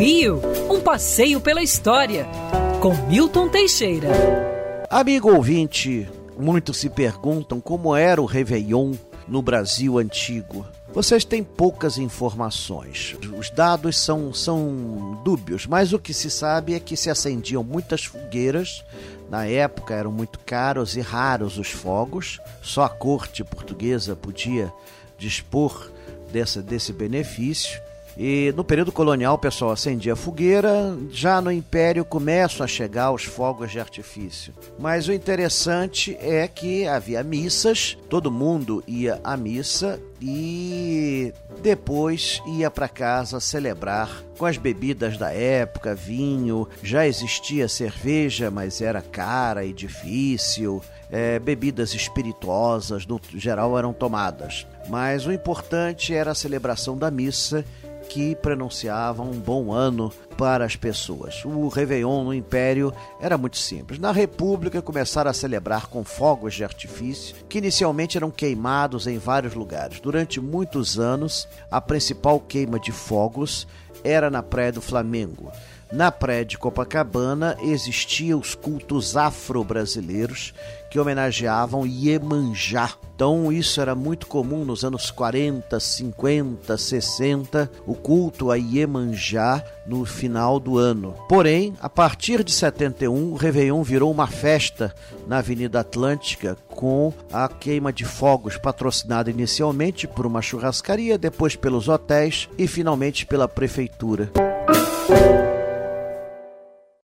Rio, um passeio pela história, com Milton Teixeira. Amigo ouvinte, muitos se perguntam como era o Réveillon no Brasil antigo. Vocês têm poucas informações. Os dados são, são dúbios, mas o que se sabe é que se acendiam muitas fogueiras. Na época eram muito caros e raros os fogos. Só a corte portuguesa podia dispor dessa, desse benefício. E no período colonial o pessoal acendia fogueira, já no Império começam a chegar os fogos de artifício. Mas o interessante é que havia missas, todo mundo ia à missa e depois ia para casa celebrar com as bebidas da época, vinho, já existia cerveja, mas era cara e difícil. É, bebidas espirituosas, no geral, eram tomadas. Mas o importante era a celebração da missa que pronunciava um bom ano para as pessoas. O Réveillon no Império era muito simples. Na República começaram a celebrar com fogos de artifício, que inicialmente eram queimados em vários lugares. Durante muitos anos, a principal queima de fogos era na Praia do Flamengo. Na praia de Copacabana existiam os cultos afro-brasileiros que homenageavam Iemanjá. Então isso era muito comum nos anos 40, 50, 60, o culto a Iemanjá no final do ano. Porém, a partir de 71, o Réveillon virou uma festa na Avenida Atlântica com a queima de fogos patrocinada inicialmente por uma churrascaria, depois pelos hotéis e finalmente pela prefeitura. Música